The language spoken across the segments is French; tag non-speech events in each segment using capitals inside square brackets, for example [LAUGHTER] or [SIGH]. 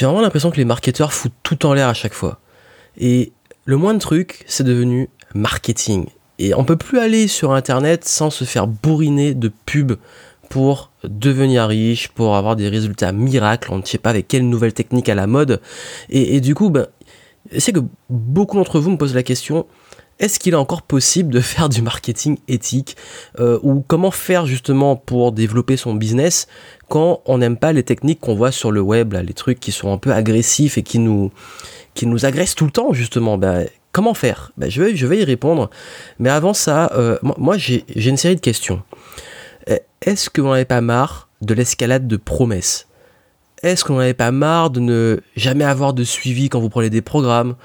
j'ai vraiment l'impression que les marketeurs foutent tout en l'air à chaque fois. Et le moins de trucs, c'est devenu marketing. Et on peut plus aller sur internet sans se faire bourriner de pubs pour devenir riche, pour avoir des résultats miracles, on ne sait pas avec quelle nouvelle technique à la mode. Et, du coup, ben, c'est que beaucoup d'entre vous me posent la question, est-ce qu'il est encore possible de [LAUGHS] faire du marketing éthique euh, ou comment faire justement pour développer son business quand on n'aime pas les techniques qu'on voit sur le web, les trucs qui sont un peu agressifs et qui nous, agressent tout le temps justement? Ben, Comment faire? Ben, je, vais, y répondre, mais avant ça, euh, moi, j'ai une série de questions. Euh, est-ce que vous n'en pas marre de l'escalade de promesses? Est-ce qu'on n'en avait pas marre de ne jamais avoir de suivi quand vous prenez des programmes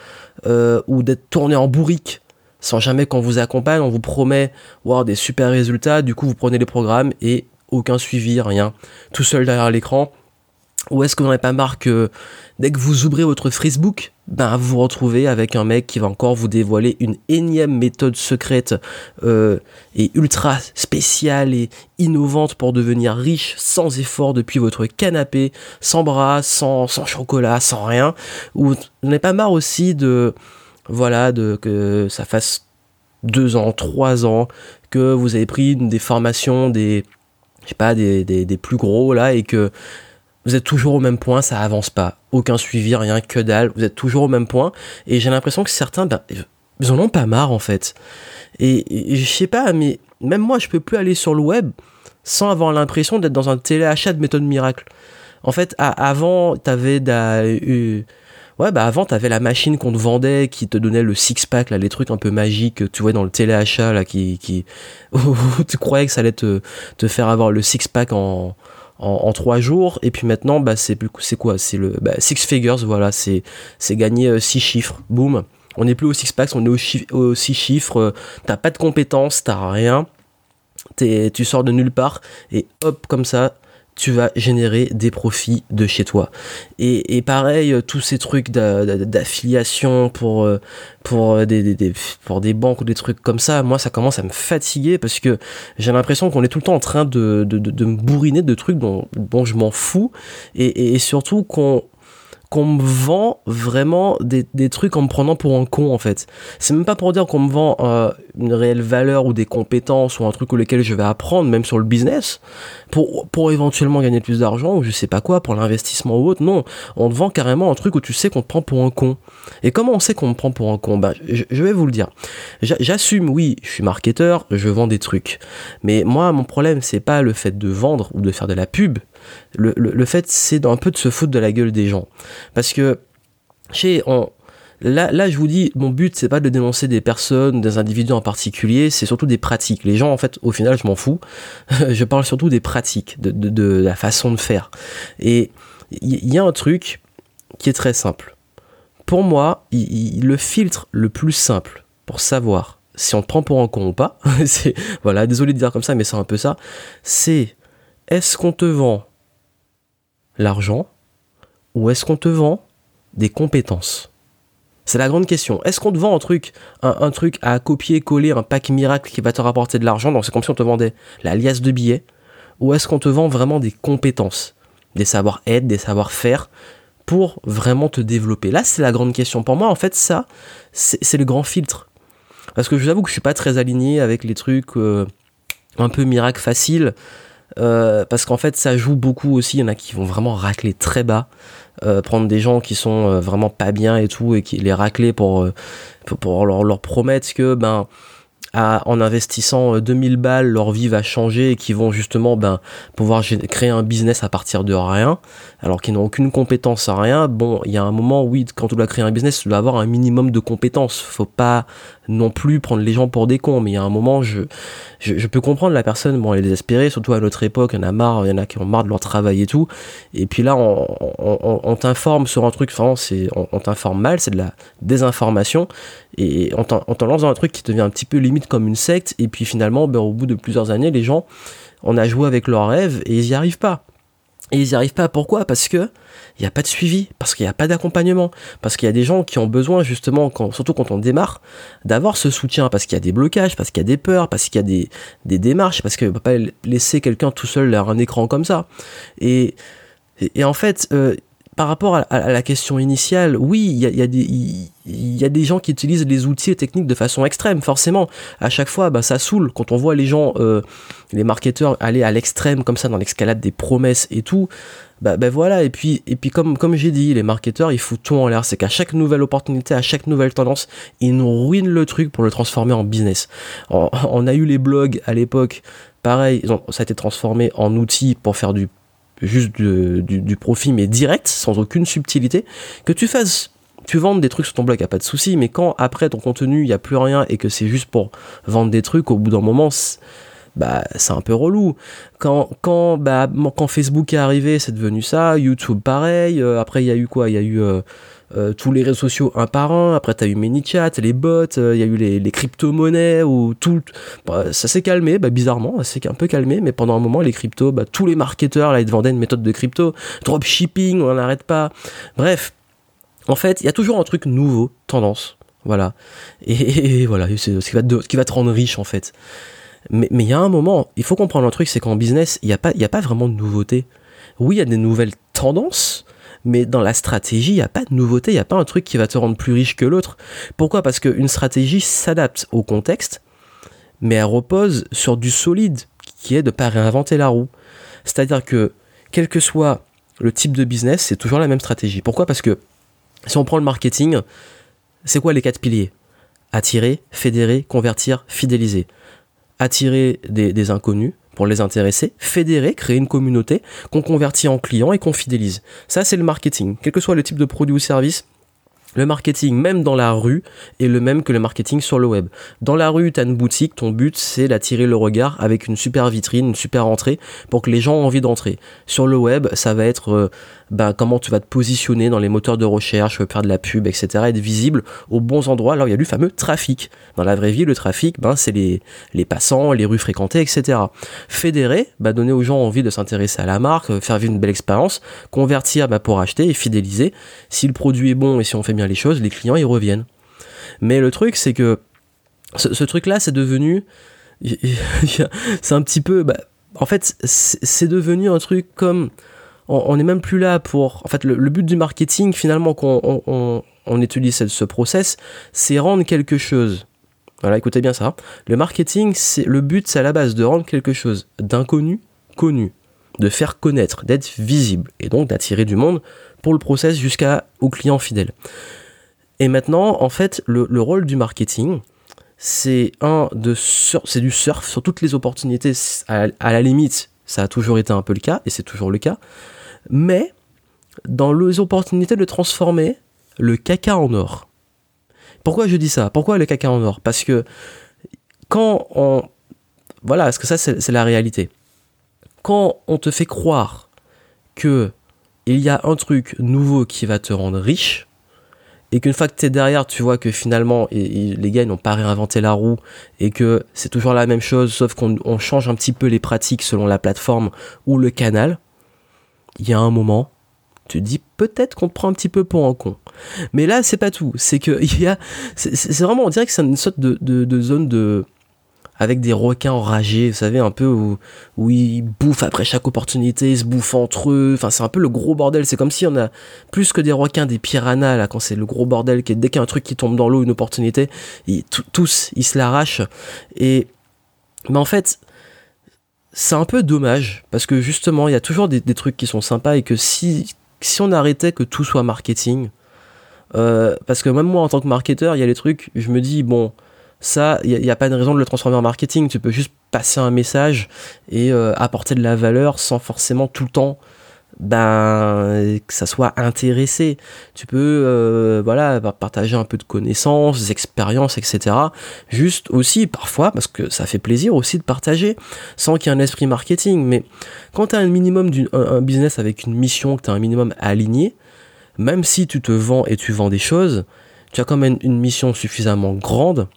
ou d'être tourné en bourrique? Sans jamais qu'on vous accompagne, on vous promet des super résultats, du coup vous prenez les programmes et aucun suivi, rien, tout seul derrière l'écran. Ou est-ce que vous n'en avez pas marre que dès que vous ouvrez votre Facebook, ben vous vous retrouvez avec un mec qui va encore vous dévoiler une énième méthode secrète euh, et ultra spéciale et innovante pour devenir riche sans effort depuis votre canapé, sans bras, sans, sans chocolat, sans rien. Ou vous n'en avez pas marre aussi de voilà, de, que ça fasse deux ans, trois ans, que vous avez pris des formations des, je sais pas, des, des, plus gros là, et que vous êtes toujours au même point, ça avance pas. Aucun suivi, rien que dalle, vous êtes toujours au même point. Et j'ai l'impression que certains, ben, ils en ont pas marre en fait. Et, je sais pas, mais même moi, je peux plus aller sur le web sans avoir l'impression d'être dans un téléachat de méthode miracle. En fait, avant, t'avais avais Ouais, bah avant, t'avais la machine qu'on te vendait qui te donnait le six-pack, là, les trucs un peu magiques, tu vois, dans le téléachat, là, qui, qui, [LAUGHS] tu croyais que ça allait te, faire avoir le six-pack en, en, trois jours. Et puis maintenant, bah, c'est, c'est quoi? C'est le, bah, six figures, voilà, c'est, c'est gagner euh, six chiffres. Boum. On n'est plus au six-pack, on est au, au six chiffres. Euh, t'as pas de compétences, t'as rien. tu sors de nulle part et hop comme ça tu vas générer des profits de chez toi. Et, pareil, euh, tous ces trucs d'affiliation pour, euh, pour, des, pour des banques ou des trucs comme ça, moi ça commence à me fatiguer parce que j'ai l'impression qu'on est tout le temps en train de, de, me bourriner de trucs dont, dont je m'en fous et, et surtout qu'on qu'on me vend vraiment des, trucs en me prenant pour un con en fait. C'est même pas pour dire qu'on me vend euh, une réelle valeur ou des compétences ou un truc auquel je vais apprendre, même sur le business, pour, pour éventuellement gagner plus d'argent ou je sais pas quoi, pour l'investissement ou autre. Non, on te vend carrément un truc où tu sais qu'on te prend pour un con. Et comment on sait qu'on me prend pour un con? Bah, je, je vais vous le dire. J'assume, oui, je suis marketeur, je vends des trucs. Mais moi, mon problème, c'est pas le fait de vendre ou de faire de la pub le, fait, c'est un peu de se foutre de la gueule des gens. Parce que, chez, on, Là, là, je vous dis, mon but, c'est pas de dénoncer des personnes, des individus en particulier, c'est surtout des pratiques. Les gens, en fait, au final, je m'en fous. [LAUGHS] je parle surtout des pratiques, de, de, la façon de faire. Et il y, a un truc qui est très simple. Pour moi, le filtre le plus simple pour savoir si on te prend pour un con ou pas, [LAUGHS] c'est, voilà, désolé de dire comme ça, mais c'est un peu ça, c'est est-ce qu'on te vend l'argent ou est-ce qu'on te vend des compétences? C'est la grande question. Est-ce qu'on te vend un truc, un, truc à copier-coller, un pack miracle qui va te rapporter de l'argent? Donc c'est comme si on te vendait la liasse de billets. Ou est-ce qu'on te vend vraiment des compétences, des savoir-être, des savoir-faire pour vraiment te développer? Là, c'est la grande question. Pour moi, en fait, ça, c'est le grand filtre. Parce que je vous avoue que je suis pas très aligné avec les trucs euh, un peu miracle facile. Euh, parce qu'en fait ça joue beaucoup aussi, il y en a qui vont vraiment racler très bas, euh, prendre des gens qui sont euh, vraiment pas bien et tout, et qui les racler pour, pour, leur, promettre que ben en investissant 2000 balles, leur vie va changer et qui vont justement ben, pouvoir créer un business à partir de rien, alors qu'ils n'ont aucune compétence à rien. Bon, il y a un moment, oui, quand tu dois créer un business, tu dois avoir un minimum de compétences. Faut pas non plus prendre les gens pour des cons, mais il y a un moment, je, je, peux comprendre la personne, bon, elle est désespérée, surtout à notre époque, il y en a marre, il y en a qui ont marre de leur travail et tout. Et puis là, on, on, t'informe sur un truc, enfin, c'est, on, t'informe mal, c'est de la désinformation, et on t'en lance dans un truc qui devient un petit peu limite comme une secte, et puis finalement, ben, au bout de plusieurs années, les gens, on a joué avec leurs rêves et ils n'y arrivent pas. Et ils n'y arrivent pas. Pourquoi? Parce que il n'y a pas de suivi, parce qu'il n'y a pas d'accompagnement, parce qu'il y a des gens qui ont besoin justement, quand, surtout quand on démarre, d'avoir ce soutien, parce qu'il y a des blocages, parce qu'il y a des peurs, parce qu'il y a des, des démarches, parce qu'on ne peut pas laisser quelqu'un tout seul derrière un écran comme ça. Et, et, en fait, euh, par rapport à, la question initiale, oui, il y a, des gens qui utilisent les outils et techniques de façon extrême, forcément. À chaque fois, bah, ça saoule quand on voit les gens, euh, les marketeurs aller à l'extrême comme ça dans l'escalade des promesses et tout. Bah voilà, et puis, comme, j'ai dit, les marketeurs, ils foutent tout en l'air. C'est qu'à chaque nouvelle opportunité, à chaque nouvelle tendance, ils nous ruinent le truc pour le transformer en business. On, a eu les blogs à l'époque, pareil, ça a été transformé en outil pour faire du juste du, profit, mais direct, sans aucune subtilité, que tu fasses tu vends des trucs sur ton blog, y a pas de souci, mais quand après ton contenu, il y a plus rien et que c'est juste pour vendre des trucs, au bout d'un moment, bah c'est un peu relou. Quand quand bah quand Facebook est arrivé, c'est devenu ça, YouTube pareil, euh, après il y a eu quoi? Il y a eu euh, euh, tous les réseaux sociaux un par un. Après, tu as eu ManyChat, les bots, euh, il y a eu les, crypto-monnaies, ou tout. Bah, ça s'est calmé, bah, bizarrement, ça s'est un peu calmé, mais pendant un moment, les cryptos, bah, tous les marketeurs, là, ils te vendaient une méthode de crypto. Dropshipping, on n'arrête pas. Bref. En fait, il y a toujours un truc nouveau, tendance. Voilà. Et, voilà, c'est ce qui, va te, qui va te rendre riche, en fait. Mais il y a un moment, il faut comprendre un truc, c'est qu'en business, il n'y a, pas, a pas vraiment de nouveauté. Oui, il y a des nouvelles tendances, mais dans la stratégie, il n'y a pas de nouveauté, il n'y a pas un truc qui va te rendre plus riche que l'autre. Pourquoi? Parce qu'une stratégie s'adapte au contexte, mais elle repose sur du solide, qui est de ne pas réinventer la roue. C'est-à-dire que, quel que soit le type de business, c'est toujours la même stratégie. Pourquoi? Parce que si on prend le marketing, c'est quoi les quatre piliers? Attirer, fédérer, convertir, fidéliser. Attirer des inconnus, pour les intéresser, fédérer, créer une communauté qu'on convertit en clients et qu'on fidélise. Ça, c'est le marketing. Quel que soit le type de produit ou service, le marketing, même dans la rue, est le même que le marketing sur le web. Dans la rue, tu as une boutique, ton but c'est d'attirer le regard avec une super vitrine, une super entrée pour que les gens aient envie d'entrer. Sur le web, ça va être euh, ben, comment tu vas te positionner dans les moteurs de recherche, faire de la pub, etc. Être visible aux bons endroits, là où il y a du fameux trafic. Dans la vraie vie, le trafic, ben, c'est les, passants, les rues fréquentées, etc. Fédérer, ben, donner aux gens envie de s'intéresser à la marque, faire vivre une belle expérience, convertir ben, pour acheter et fidéliser. Si le produit est bon et si on fait bien les choses, les clients ils reviennent. Mais le truc, c'est que ce, truc-là, c'est devenu. [LAUGHS] c'est un petit peu. Bah, en fait, c'est devenu un truc comme on n'est même plus là pour. En fait, le, but du marketing, finalement, qu'on on, utilise ce process, c'est rendre quelque chose. Voilà, écoutez bien ça. Le marketing, c'est le but, c'est à la base de rendre quelque chose d'inconnu connu, de faire connaître, d'être visible et donc d'attirer du monde pour le process jusqu'au client fidèle. Et maintenant, en fait, le, rôle du marketing, c'est un de c'est du surf sur toutes les opportunités. à, la limite, ça a toujours été un peu le cas et c'est toujours le cas mais dans les opportunités de transformer le caca en or. Pourquoi je dis ça? Pourquoi le caca en or? Parce que quand on... Voilà, parce que ça c'est la réalité. Quand on te fait croire que il y a un truc nouveau qui va te rendre riche, et qu'une fois que tu es derrière, tu vois que finalement, les gars n'ont pas réinventé la roue, et que c'est toujours la même chose, sauf qu'on change un petit peu les pratiques selon la plateforme ou le canal, il y a un moment, tu te dis peut-être qu'on te prend un petit peu pour un con. Mais là, c'est pas tout. C'est que [LAUGHS] il y a, c'est vraiment, on dirait que c'est une sorte de, zone de, avec des requins enragés, vous savez, un peu où, ils bouffent après chaque opportunité, ils se bouffent entre eux. Enfin, c'est un peu le gros bordel. C'est comme si on a plus que des requins, des piranhas, là, quand c'est le gros bordel, qui dès qu'il y a un truc qui tombe dans l'eau, une opportunité, ils, tous, ils se l'arrachent. Et, mais en fait, c'est un peu dommage parce que justement il y a toujours des, trucs qui sont sympas et que si, si on arrêtait que tout soit marketing, euh, parce que même moi en tant que marketeur, il y a les trucs, je me dis bon, ça, il n'y a, pas de raison de le transformer en marketing, tu peux juste passer un message et euh, apporter de la valeur sans forcément tout le temps ben que ça soit intéressé. Tu peux euh, voilà partager un peu de connaissances des expériences etc juste aussi parfois parce que ça fait plaisir aussi de partager sans qu'il y ait un esprit marketing. Mais quand tu as un minimum d'un un business avec une mission que tu as un minimum aligné même si tu te vends et tu vends des choses tu as quand même une mission suffisamment grande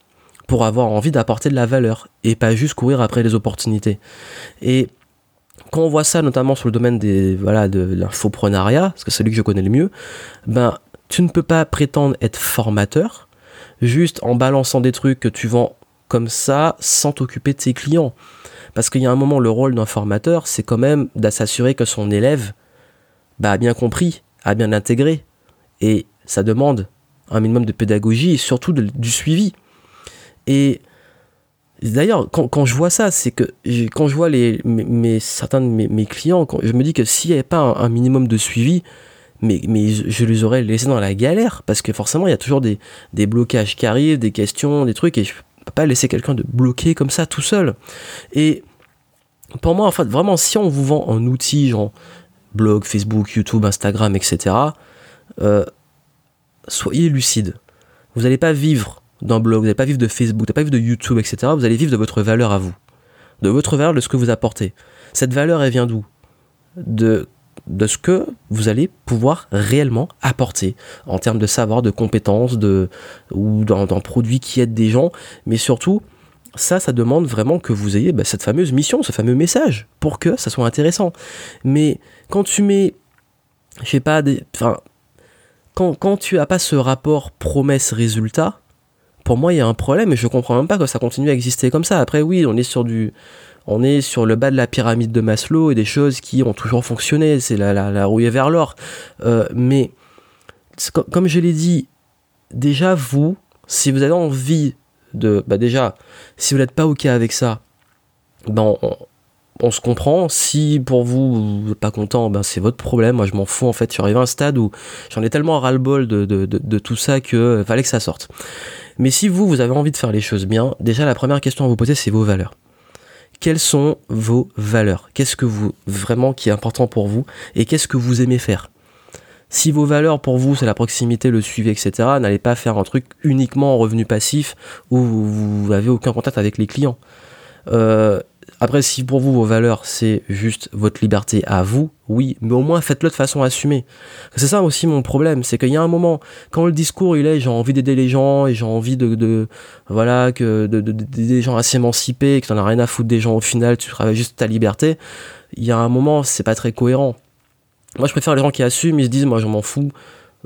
pour avoir envie d'apporter de la valeur et pas juste courir après les opportunités et quand on voit ça notamment sur le domaine des voilà de, l'infoprenariat, parce que c'est celui que je connais le mieux, ben tu ne peux pas prétendre être formateur juste en balançant des trucs que tu vends comme ça sans t'occuper de tes clients. Parce qu'il y a un moment, le rôle d'un formateur, c'est quand même de s'assurer que son élève bah, a bien compris à bien l'intégrer. Et ça demande un minimum de pédagogie et surtout du suivi. Et d'ailleurs, quand, je vois ça, c'est que quand je vois les, mes, certains de mes, clients, je me dis que s'il n'y avait pas un, minimum de suivi, mais, mais je les aurais laissés dans la galère parce que forcément il y a toujours des, des blocages qui arrivent, des questions, des trucs et je peux pas laisser quelqu'un de bloquer comme ça tout seul. Et pour moi, en fait, vraiment, si on vous vend un outil, genre blog, Facebook, YouTube, Instagram, etc., euh, soyez lucide. Vous n'allez pas vivre d'un blog, vous n'allez pas vivre de Facebook, vous n'allez pas vivre de YouTube, etc. Vous allez vivre de votre valeur à vous. De votre valeur, de ce que vous apportez. Cette valeur, elle vient d'où? De, de ce que vous allez pouvoir réellement apporter en termes de savoir, de compétences, de, ou d'un produit qui aide des gens, mais surtout ça, ça demande vraiment que vous ayez bah, cette fameuse mission, ce fameux message, pour que ça soit intéressant. Mais quand tu mets, je sais pas, enfin, quand, quand tu as pas ce rapport promesse-résultat, pour moi, il y a un problème et je comprends même pas que ça continue à exister comme ça. Après, oui, on est sur du, on est sur le bas de la pyramide de Maslow et des choses qui ont toujours fonctionné. C'est la, la, vers l'or. Euh, mais comme je l'ai dit, déjà vous, si vous avez envie de, bah déjà, si vous n'êtes pas ok avec ça, ben on, se comprend. Si pour vous, vous pas content, ben c'est votre problème. Moi, je m'en fous en fait. Je suis arrivé à un stade où j'en ai tellement ras-le-bol de, de, tout ça que fallait que ça sorte. Mais si vous, vous avez envie de faire les choses bien, déjà la première question à vous poser, c'est vos valeurs. Quelles sont vos valeurs? Qu'est-ce que vous vraiment qui est important pour vous? Et qu'est-ce que vous aimez faire? Si vos valeurs pour vous c'est la proximité, le suivi, etc., n'allez pas faire un truc uniquement en revenu passif où vous n'avez aucun contact avec les clients. Euh, après, si pour vous vos valeurs c'est juste votre liberté à vous, oui, mais au moins faites-le de façon assumée. C'est ça aussi mon problème, c'est qu'il y a un moment quand le discours il est j'ai envie d'aider les gens et j'ai envie de, voilà que de, des gens à s'émanciper, que t'en as rien à foutre des gens au final, tu travailles juste ta liberté. Il y a un moment c'est pas très cohérent. Moi, je préfère les gens qui assument, ils se disent, moi, je m'en fous,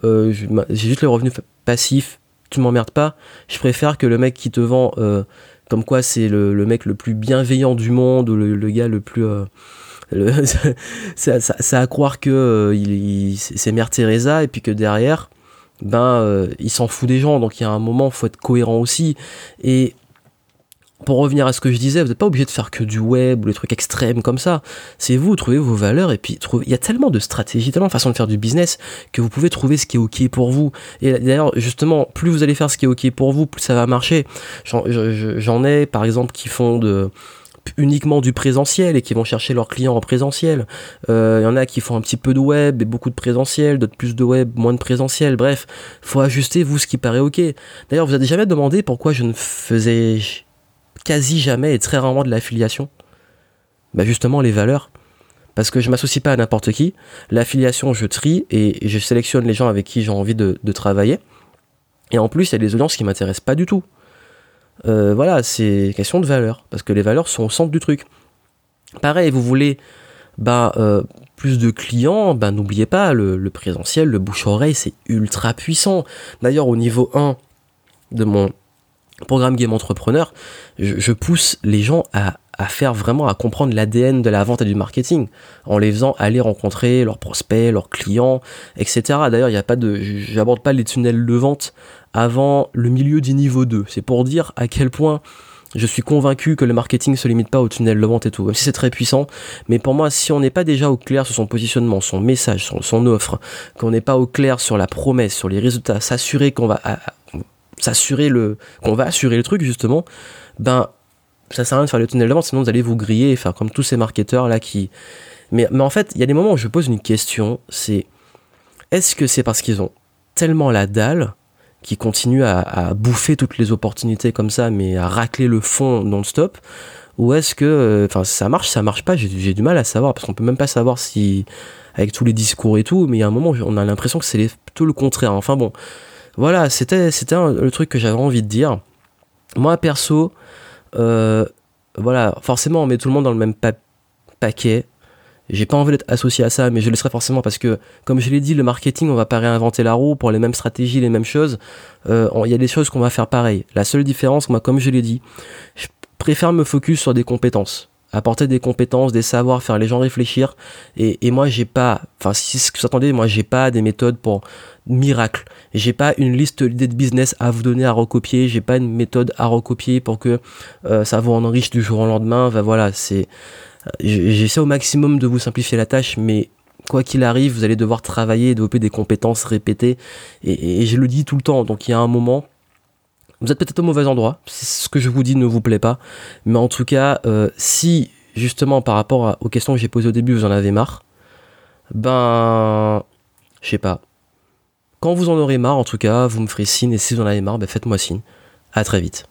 euh, j'ai juste le revenu passif, tu m'emmerdes pas. Je préfère que le mec qui te vend, euh, comme quoi c'est le, mec le plus bienveillant du monde, ou le, gars le plus. Euh, ça, [LAUGHS] à croire que il, c'est Mère Teresa, et puis que derrière, ben, il s'en fout des gens. Donc il y a un moment, faut être cohérent aussi. Et pour revenir à ce que je disais, vous n'êtes pas obligé de faire que du web ou des trucs extrêmes comme ça. C'est vous, trouvez vos valeurs et puis il y a tellement de stratégies, tellement de façons de faire du business que vous pouvez trouver ce qui est ok pour vous. Et d'ailleurs, justement, plus vous allez faire ce qui est ok pour vous, plus ça va marcher. J'en ai, par exemple, qui font uniquement du présentiel et qui vont chercher leurs clients en présentiel. Euh, il y en a qui font un petit peu de web et beaucoup de présentiel, d'autres plus de web, moins de présentiel. Bref, faut ajuster vous ce qui paraît ok. D'ailleurs, vous avez jamais demandé pourquoi je ne faisais quasi jamais et très rarement de l'affiliation bah Justement, les valeurs. Parce que je m'associe pas à n'importe qui. L'affiliation, je trie et je sélectionne les gens avec qui j'ai envie de, travailler. Et en plus, il y a des audiences qui m'intéressent pas du tout. Euh, voilà, c'est question de valeurs. Parce que les valeurs sont au centre du truc. Pareil, vous voulez bah, euh, plus de clients, bah, n'oubliez pas, le, le présentiel, le bouche-oreille, c'est ultra puissant. D'ailleurs, au niveau 1 de mon programme Game Entrepreneur, je, pousse les gens à, faire vraiment, à comprendre l'ADN de la vente et du marketing, en les faisant aller rencontrer leurs prospects, leurs clients, etc. D'ailleurs, il n'y a pas de, j'aborde pas les tunnels de vente avant le milieu du niveau 2. C'est pour dire à quel point je suis convaincu que le marketing se limite pas au tunnel de vente et tout, même si c'est très puissant. Mais pour moi, si on n'est pas déjà au clair sur son positionnement, son message, son offre, qu'on n'est pas au clair sur la promesse, sur les résultats, s'assurer qu'on va s'assurer le qu'on va assurer le truc justement, ben ça sert à rien de faire le tunnel de vente, sinon vous allez vous griller et faire comme tous ces marketeurs là qui. Mais, mais en fait, il y a des moments où je pose une question, c'est est-ce que c'est parce qu'ils ont tellement la dalle qu'ils continuent à, bouffer toutes les opportunités comme ça, mais à racler le fond non-stop Ou est-ce que, euh, enfin, ça marche, ça marche pas J'ai du mal à savoir parce qu'on peut même pas savoir si avec tous les discours et tout, mais il y a un moment on a l'impression que c'est plutôt le contraire. Enfin bon, voilà, c'était c'était le truc que j'avais envie de dire. Moi perso, euh, voilà, forcément on met tout le monde dans le même paquet. J'ai pas envie d'être associé à ça, mais je le serai forcément parce que, comme je l'ai dit, le marketing, on va pas réinventer la roue pour les mêmes stratégies, les mêmes choses. Euh, il y a des choses qu'on va faire pareil. La seule différence, moi, comme je l'ai dit, je préfère me focus sur des compétences apporter des compétences, des savoirs, faire les gens réfléchir. Et, et moi, j'ai pas, enfin, si ce que vous attendez, moi, j'ai pas des méthodes pour miracle. J'ai pas une liste d'idées de business à vous donner à recopier. J'ai pas une méthode à recopier pour que euh, ça vous enrichisse du jour au lendemain. Voilà, c'est, euh, j'essaie au maximum de vous simplifier la tâche, mais quoi qu'il arrive, vous allez devoir travailler, développer des compétences, répéter. Et, et je le dis tout le temps. Donc il y a un moment, vous êtes peut-être au mauvais endroit, si ce que je vous dis ne vous plaît pas, mais en tout cas, euh, si justement par rapport aux questions que j'ai posées au début, vous en avez marre, ben, je sais pas. Quand vous en aurez marre, en tout cas, vous me ferez signe, et si vous en avez marre, ben faites-moi signe. À très vite.